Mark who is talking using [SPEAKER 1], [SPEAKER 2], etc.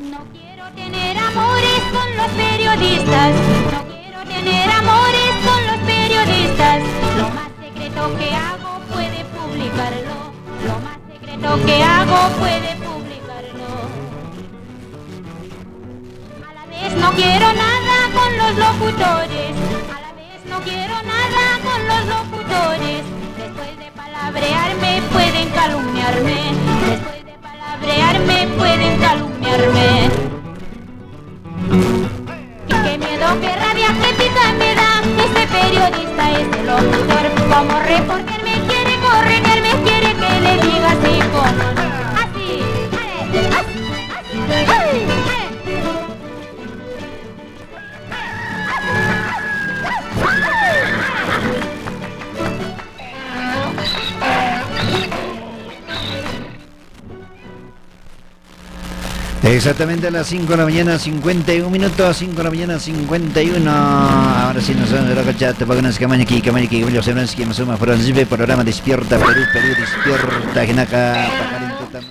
[SPEAKER 1] No quiero tener amores con los periodistas. No quiero tener amores con los periodistas. Lo más secreto que hago puede publicarlo. Lo más secreto que hago puede publicarlo. A la vez no quiero nada con los locutores. A la vez no quiero nada con los locutores. Después de palabrearme pueden calumniarme. Qué miedo, qué rabia, qué pica me da. Este periodista, este locutor, como reporter
[SPEAKER 2] Exactamente a las 5 de la mañana, 51 minutos, 5 de la mañana, 51. Ahora sí nos vamos a la cachata, paganas Kamañaki, Kamañaki, Julio Sebranski, Masuma, Franzibe, programa Despierta Perú, Perú Despierta, Genaka, Pajarito, Taman.